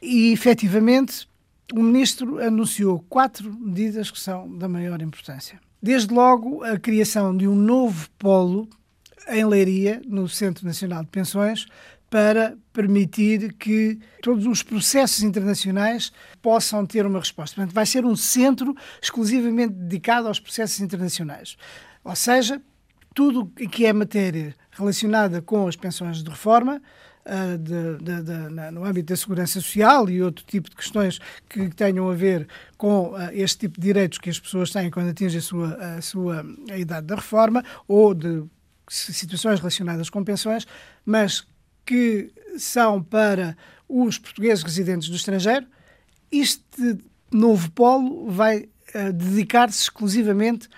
E, efetivamente, o Ministro anunciou quatro medidas que são da maior importância. Desde logo, a criação de um novo polo em Leiria, no Centro Nacional de Pensões, para permitir que todos os processos internacionais possam ter uma resposta. Portanto, vai ser um centro exclusivamente dedicado aos processos internacionais. Ou seja, tudo que é matéria relacionada com as pensões de reforma, ah, de- de- de- no âmbito da segurança social e outro tipo de questões que tenham a ver com ah, este tipo de direitos que as pessoas têm quando atingem a sua, a sua a idade da reforma ou de situações relacionadas com pensões, mas que são para os portugueses residentes do estrangeiro. Este novo polo vai eh, dedicar-se exclusivamente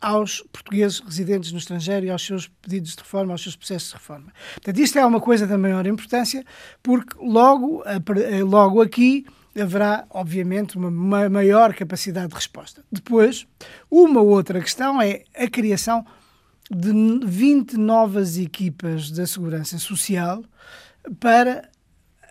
aos portugueses residentes no estrangeiro e aos seus pedidos de reforma, aos seus processos de reforma. Portanto, isto é uma coisa da maior importância, porque logo, eh, logo aqui haverá, obviamente, uma ma- maior capacidade de resposta. Depois, uma outra questão é a criação de 20 novas equipas da Segurança Social para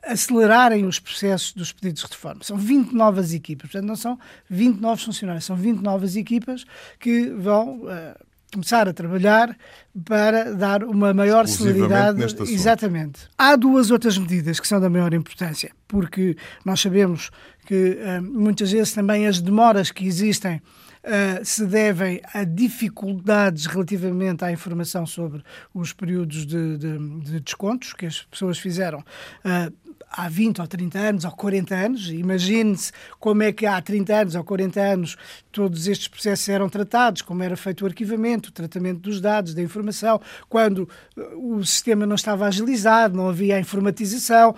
acelerarem os processos dos pedidos de reforma. São 20 novas equipas, portanto, não são 20 novos funcionários, são 20 novas equipas que vão eh, começar a trabalhar para dar uma maior celeridade. Exatamente. Há duas outras medidas que são da maior importância, porque nós sabemos que eh, muitas vezes também as demoras que existem uh, se devem a dificuldades relativamente à informação sobre os períodos de, de, de descontos que as pessoas fizeram uh, há 20 ou 30 anos ou 40 anos. Imagine-se como é que há 30 anos ou 40 anos todos estes processos eram tratados, como era feito o arquivamento, o tratamento dos dados, da informação, quando uh, o sistema não estava agilizado, não havia a informatização,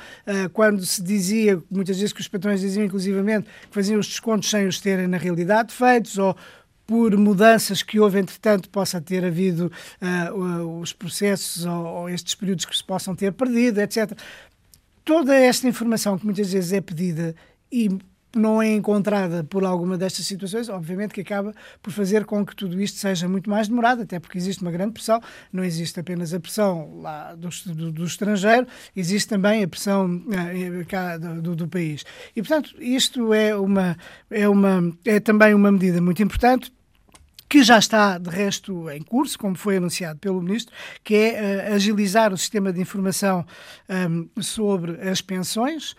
quando se dizia, muitas vezes que os patrões diziam inclusivamente que faziam os descontos sem os terem na realidade feitos, ou por mudanças que houve, entretanto, possa ter havido uh, os processos ou, ou, estes períodos que se possam ter perdido, etc toda esta informação que muitas vezes é pedida e não é encontrada por alguma destas situações, obviamente que acaba por fazer com que tudo isto seja muito mais demorado, até porque existe uma grande pressão, não existe apenas a pressão lá do, do, do estrangeiro, existe também a pressão eh, cá do, do, país. E, portanto, isto é, uma, é, uma, é também uma medida muito importante que já está, de resto, em curso, como foi anunciado pelo Ministro, que é uh, agilizar o sistema de informação um, sobre as pensões,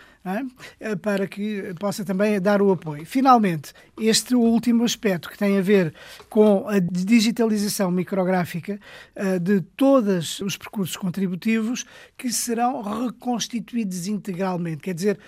é? para que possa também dar o apoio. Finalmente, este último aspecto que tem a ver com a digitalização micrográfica uh, de todos os percursos contributivos que serão reconstituídos integralmente, quer dizer,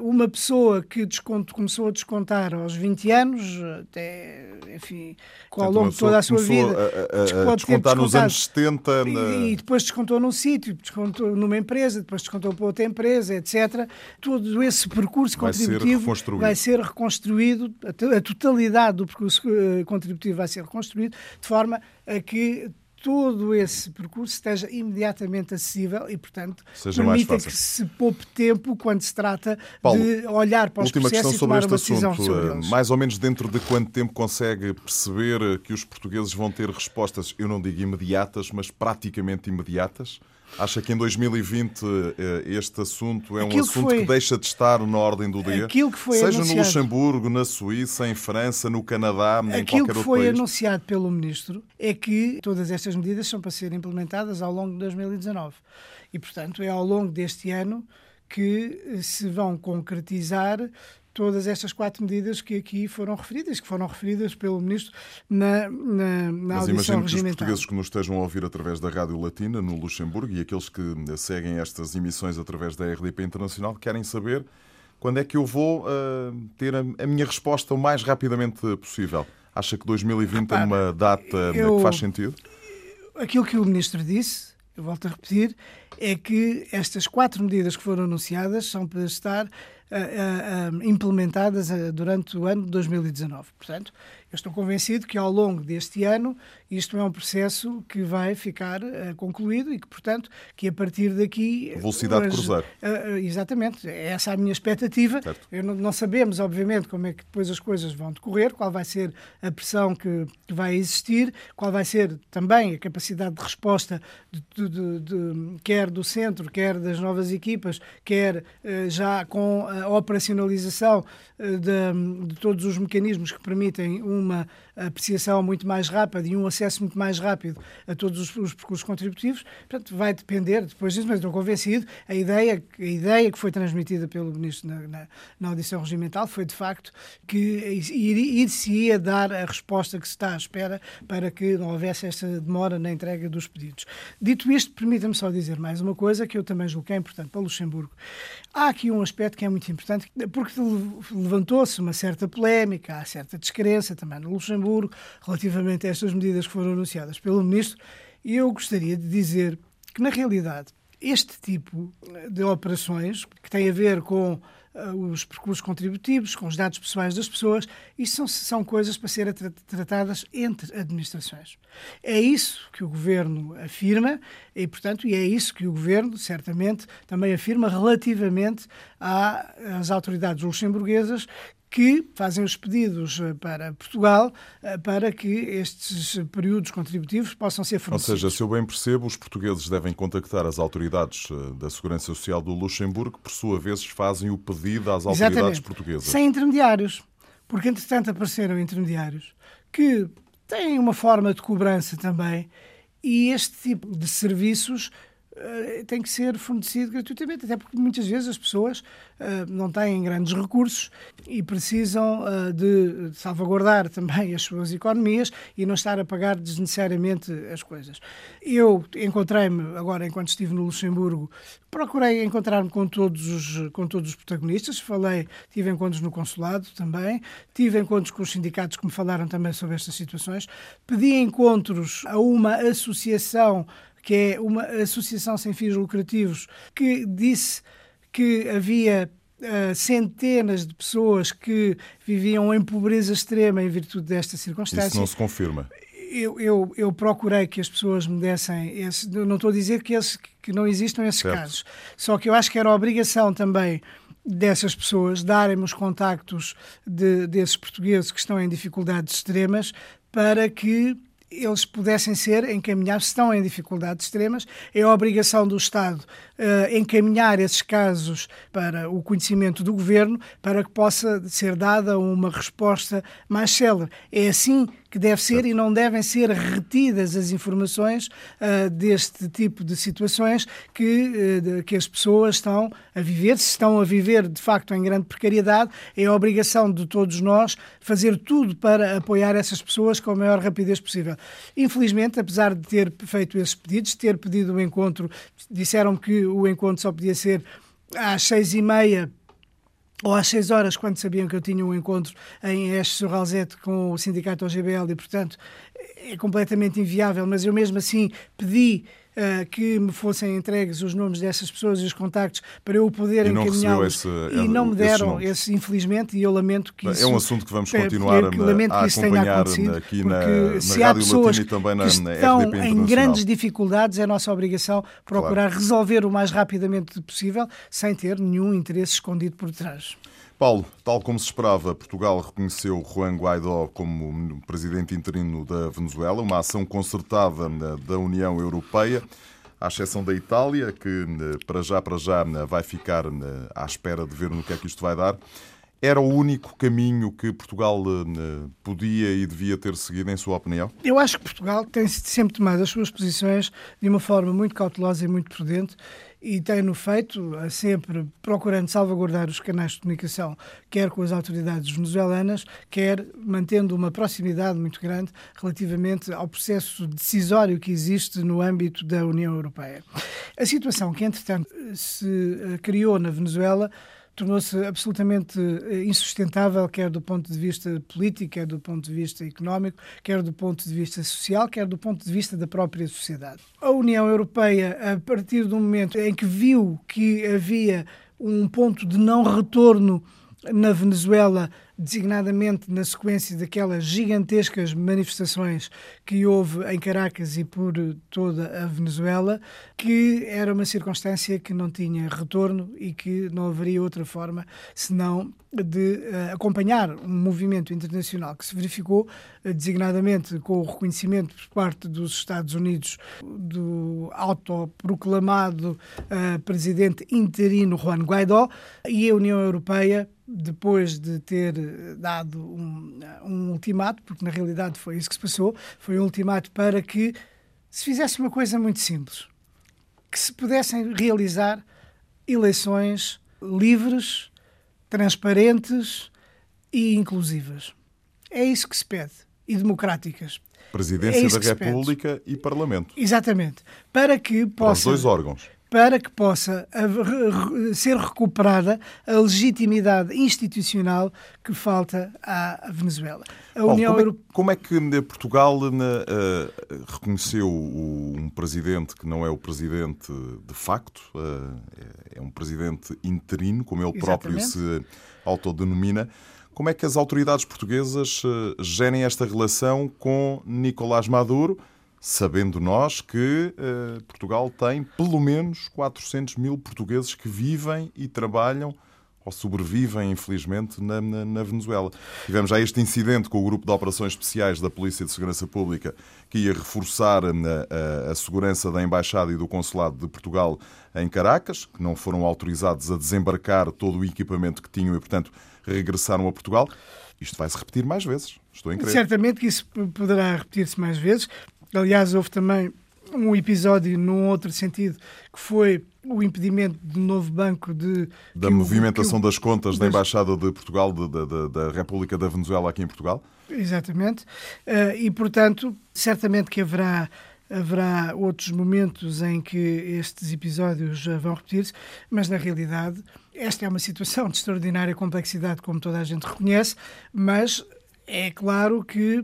uma pessoa que desconto, começou a descontar aos 20 anos, até, enfim, ao longo de toda a sua vida, a, a, a descontar nos anos 70. Na... E, e, depois descontou num sítio, descontou numa empresa, depois descontou para outra empresa, etc. Todo esse percurso vai contributivo ser vai ser reconstruído, a totalidade do percurso eh, contributivo vai ser reconstruído, de forma a que todo esse percurso esteja imediatamente acessível e, portanto, Seja permita que se poupe tempo quando se trata Paulo, de olhar para os processos questão sobre este assunto. Sobre eh, mais ou menos dentro de quanto tempo consegue perceber que os portugueses vão ter respostas, eu não digo imediatas, mas praticamente imediatas? Acha que em 2020 eh, este assunto é um assunto que, foi, que, deixa de estar na ordem do dia? Aquilo que foi Seja anunciado, no Luxemburgo, na Suíça, em França, no Canadá, em qualquer outro país. Aquilo que foi anunciado pelo Ministro é que todas estas medidas são para ser implementadas ao longo de 2019. E, portanto, é ao longo deste ano que se vão concretizar todas estas quatro medidas que aqui foram referidas, que foram referidas pelo Ministro na, na, na Mas audição imagino que os portugueses que nos estejam a ouvir através da Rádio Latina, no Luxemburgo, e aqueles que seguem estas emissões através da RDP Internacional, querem saber quando é que eu vou uh, ter a, a, minha resposta o mais rapidamente possível. Acha que 2020 é uma data eu, que faz sentido? Aquilo que o Ministro disse, eu volto a repetir, é que estas quatro medidas que foram anunciadas são para estar uh, uh, implementadas durante o ano de 2019. Portanto, eu estou convencido que ao longo deste ano isto é um processo que vai ficar concluído e que, portanto, que a partir daqui... Velocidade cruzeiro. Uh, exatamente, é essa a minha expectativa. Não, não, sabemos, obviamente, como é que depois as coisas vão decorrer, qual vai ser a pressão que, que vai existir, qual vai ser também a capacidade de resposta de, de, de, quer do centro, quer das novas equipas, quer já com a operacionalização de, de todos os mecanismos que permitem uma apreciação muito mais rápida e um acesso muito mais rápido a todos os, os percursos contributivos. Portanto, vai depender depois disso, mas estou convencido. A ideia, a ideia que foi transmitida pelo Ministro na, na, na audição regimental foi, de facto, que ir-se-ia dar a resposta que se está à espera para que não houvesse esta demora na entrega dos pedidos. Dito isto, permita-me só dizer mais uma coisa que eu também julgo é importante para Luxemburgo. Há aqui um aspecto que é muito importante, porque levantou-se uma certa polémica, há certa descrença também no Luxemburgo relativamente a estas medidas que foram anunciadas pelo Ministro, e eu gostaria de dizer que, na realidade, este tipo de operações, que tem a ver com os percursos contributivos, com os dados pessoais das pessoas, isso são, são coisas para serem tra tratadas entre administrações. É isso que o Governo afirma e, portanto, e é isso que o Governo, certamente, também afirma relativamente às autoridades luxemburguesas que fazem os pedidos eh, para Portugal eh, para que estes períodos contributivos possam ser fornecidos. Ou seja, se eu bem percebo, os portugueses devem contactar as autoridades eh, da Segurança Social do Luxemburgo, por sua vez fazem o pedido às autoridades Exatamente. portuguesas. Sem intermediários, porque entretanto apareceram intermediários que têm uma forma de cobrança também e este tipo de serviços tem que ser fornecido gratuitamente, até porque muitas vezes as pessoas uh, não têm grandes recursos e precisam uh, de salvaguardar também as suas economias e não estar a pagar desnecessariamente as coisas. Eu encontrei-me, agora enquanto estive no Luxemburgo, procurei encontrar-me com todos os com todos os protagonistas, falei, tive encontros no consulado também, tive encontros com os sindicatos que me falaram também sobre estas situações, pedi encontros a uma associação que é uma associação sem fins lucrativos, que disse que havia uh, centenas de pessoas que viviam em pobreza extrema em virtude desta circunstância. Isso não se confirma. Eu, eu, eu, procurei que as pessoas me dessem esse. Não estou a dizer que, esse, que não existam esses certo. casos, só que eu acho que era obrigação também dessas pessoas darem-me os contactos de, desses portugueses que estão em dificuldades extremas para que eles pudessem ser encaminhados, estão em dificuldades extremas, é a obrigação do Estado uh, encaminhar esses casos para o conhecimento do Governo para que possa ser dada uma resposta mais célere. É assim que deve ser e não devem ser retidas as informações uh, deste tipo de situações que, uh, de, que as pessoas estão a viver. Se estão a viver, de facto, em grande precariedade, é a obrigação de todos nós fazer tudo para apoiar essas pessoas com a maior rapidez possível. Infelizmente, apesar de ter feito esses pedidos, ter pedido o um encontro, disseram que o encontro só podia ser às seis e meia ou às 6 horas, quando sabiam que eu tinha um encontro em Este-Surralzete com o sindicato OGBL e, portanto, é completamente inviável, mas eu mesmo assim pedi uh, que me fossem entregues os nomes dessas pessoas e os contactos para eu poder encaminhá-los. E não me deram esse, infelizmente, e eu lamento que isso... É um assunto que vamos continuar a, lamento a que isso tenha acontecido, aqui na, na se há pessoas que estão em grandes dificuldades, é a nossa obrigação procurar claro. resolver o mais rapidamente possível, sem ter nenhum interesse escondido por trás. Paulo, tal como se esperava, Portugal reconheceu Juan Guaidó como presidente interino da Venezuela, uma ação concertada eh, da União Europeia, à exceção da Itália, que eh, para já, para já eh, vai ficar à espera de ver no que é que isto vai dar. Era o único caminho que Portugal podia e devia ter seguido, em sua opinião? Eu acho que Portugal tem sempre tomado as suas posições de uma forma muito cautelosa e muito prudente e tem-no feito sempre procurando salvaguardar os canais de comunicação, quer com as autoridades venezuelanas, quer mantendo uma proximidade muito grande relativamente ao processo decisório que existe no âmbito da União Europeia. A situação que, entretanto, se eh, criou na Venezuela tornou-se absolutamente eh, insustentável, quer do ponto de vista político, quer do ponto de vista económico, quer do ponto de vista social, quer do ponto de vista da própria sociedade. A União Europeia, a partir do momento em que viu que havia um ponto de não retorno na Venezuela designadamente na sequência daquelas gigantescas manifestações que houve em Caracas e por toda a Venezuela, que era uma circunstância que não tinha retorno e que não haveria outra forma senão de uh, acompanhar um movimento internacional que se verificou uh, designadamente com o reconhecimento por parte dos Estados Unidos do autoproclamado uh, presidente interino Juan Guaidó e a União Europeia depois de ter dado um, um ultimato, porque na realidade foi isso que se passou, foi um ultimato para que se fizesse uma coisa muito simples, que se pudessem realizar eleições livres, transparentes e inclusivas. É isso que se pede. E democráticas. Presidência é da República e Parlamento. Exatamente. Para que possa. Para os dois órgãos para que possa ser recuperada a legitimidade institucional que falta à Venezuela. A União como, é, como é que eh, Portugal uh, reconheceu um presidente que não é o presidente de facto, uh, é um presidente interino, como ele Exatamente. próprio se autodenomina. Como é que as autoridades portuguesas gerem esta relação com Nicolás Maduro? Sabendo nós que uh, Portugal tem pelo menos 400 mil portugueses que vivem e trabalham ou sobrevivem, infelizmente, na, na, na, Venezuela. Tivemos já este incidente com o Grupo de Operações Especiais da Polícia de Segurança Pública, que ia reforçar a, a, a, segurança da Embaixada e do Consulado de Portugal em Caracas, que não foram autorizados a desembarcar todo o equipamento que tinham e, portanto, regressaram a Portugal. Isto vai se repetir mais vezes, estou em crer. Certamente que isso poderá repetir-se mais vezes. Aliás, houve também um episódio num outro sentido, que foi o impedimento do novo banco de... Da movimentação o, das contas da Embaixada de Portugal, de, de, da República da Venezuela aqui em Portugal? Exatamente. Uh, e, portanto, certamente que haverá haverá outros momentos em que estes episódios vão repetir-se, mas na realidade esta é uma situação de extraordinária complexidade, como toda a gente reconhece, mas é claro que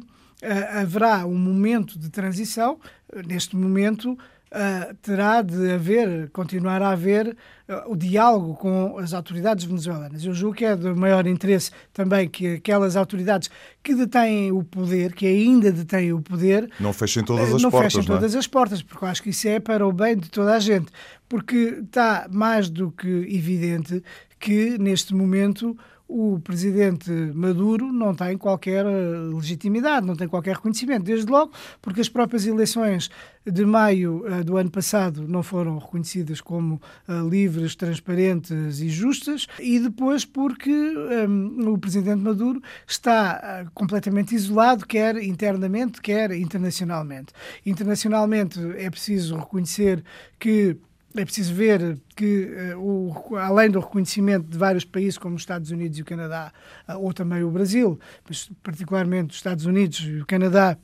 haverá um momento de transição. Neste momento, uh, terá de haver, continuar a haver uh, o diálogo com as autoridades venezuelanas. Eu julgo que é do maior interesse também que aquelas autoridades que detêm o poder, que ainda detêm o poder, não fechem todas as não portas. Fechem não é? todas as portas, porque eu acho que isso é para o bem de toda a gente. Porque está mais do que evidente que neste momento o presidente Maduro não tem qualquer eh, legitimidade, não tem qualquer reconhecimento, desde logo porque as próprias eleições de maio uh, do ano passado não foram reconhecidas como uh, livres, transparentes e justas, e depois porque um, o presidente Maduro está completamente isolado, quer internamente, quer internacionalmente. Internacionalmente é preciso reconhecer que é preciso ver que, uh, o, além do reconhecimento de vários países, como os Estados Unidos e o Canadá, uh, ou também o Brasil, mas particularmente os Estados Unidos e o Canadá,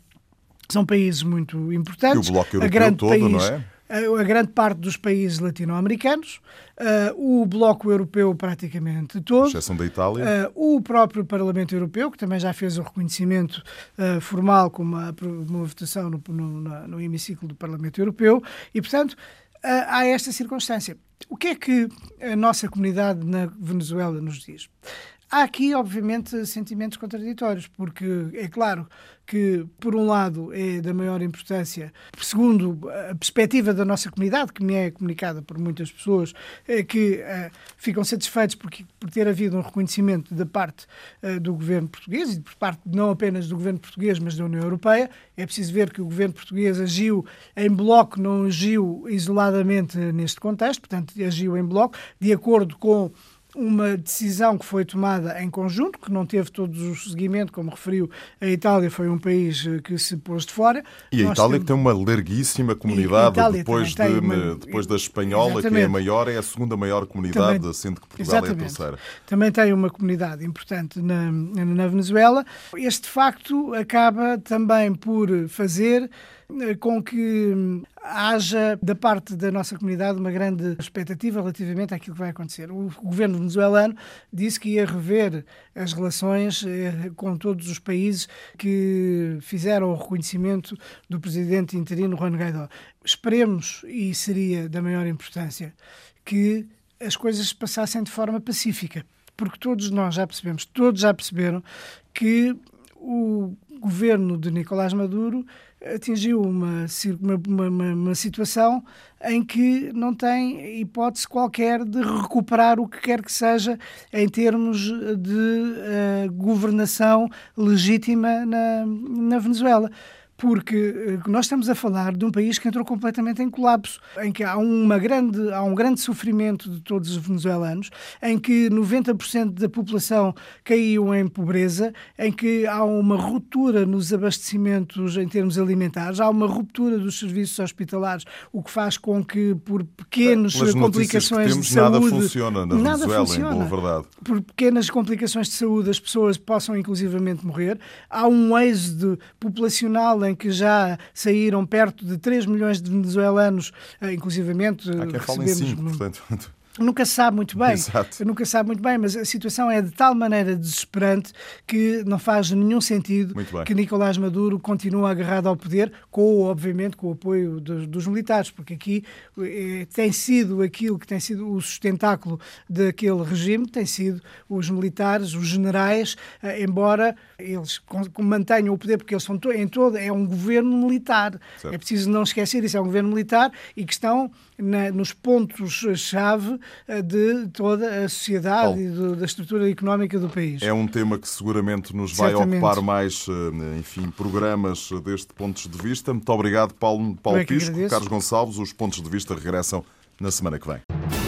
são países muito importantes. E o Bloco Europeu a grande todo, país, não é? A, a grande parte dos países latino-americanos, uh, o Bloco Europeu praticamente todo. Exceção da Itália. o próprio Parlamento Europeu, que também já fez o reconhecimento formal com uma, uma votação no, no, no hemiciclo do Parlamento Europeu. E, portanto, há esta circunstância. O que é que a nossa comunidade na Venezuela nos diz? Há aqui, obviamente, sentimentos contraditórios, porque é claro que, por um lado, é da maior importância, segundo a perspectiva da nossa comunidade, que me é comunicada por muitas pessoas, é que uh, ficam satisfeitos por, por ter havido um reconhecimento da parte uh, do governo português e por parte não apenas do governo português, mas da União Europeia. É preciso ver que o governo português agiu em bloco, não agiu isoladamente neste contexto, portanto, agiu em bloco, de acordo com uma decisão que foi tomada em conjunto, que não teve todo o seguimento, como referiu, a Itália foi um país eh, que se pôs de fora. E a Itália temos... tem uma larguíssima comunidade, depois, de, uma... depois da espanhola, Exatamente. que é a maior, é a segunda maior comunidade, também... sendo que Portugal Exatamente. é a terceira. Também tem uma comunidade importante na, na Venezuela. Este facto acaba também por fazer com que hum, haja da parte da nossa comunidade uma grande expectativa relativamente àquilo que vai acontecer. O governo venezuelano disse que ia rever as relações eh, com todos os países que fizeram o reconhecimento do presidente interino Juan Guaidó. Esperemos, e seria da maior importância, que as coisas passassem de forma pacífica, porque todos nós já percebemos, todos já perceberam que o governo de Nicolás Maduro atingiu uma, uma, uma, uma, situação em que não tem hipótese qualquer de recuperar o que quer que seja em termos de uh, governação legítima na, na Venezuela porque eh, nós estamos a falar de um país que entrou completamente em colapso, em que há, uma grande, há um grande sofrimento de todos os venezuelanos, em que 90% da população caiu em pobreza, em que há uma ruptura nos abastecimentos em termos alimentares, há uma ruptura dos serviços hospitalares, o que faz com que, por pequenas complicações temos, de saúde... Nada funciona na nada Venezuela, funciona. em boa verdade. Por pequenas complicações de saúde as pessoas possam inclusivamente morrer. Há um êxodo populacional em que já saíram perto de 3 milhões de venezuelanos, eh, inclusivamente. Há quem fala em 5, portanto. Nunca se sabe muito bem. Exato. Nunca se sabe muito bem, mas a situação é de tal maneira desesperante que não faz nenhum sentido que Nicolás Maduro continue agarrado ao poder, com, obviamente, com o apoio dos, dos militares, porque aqui eh, tem sido aquilo que tem sido o sustentáculo daquele regime, tem sido os militares, os generais, eh, embora eles mantenham o poder, porque eles são em todo, é um governo militar. Certo. É preciso não esquecer isso, é um governo militar e que estão na, nos pontos-chave eh, de toda a sociedade e do, da estrutura económica do país. É um tema que seguramente nos vai Certamente. ocupar mais, eh, enfim, programas deste pontos de vista. Muito obrigado, Paulo, Paulo Pisco, Carlos Gonçalves. Os pontos de vista regressam na semana que vem.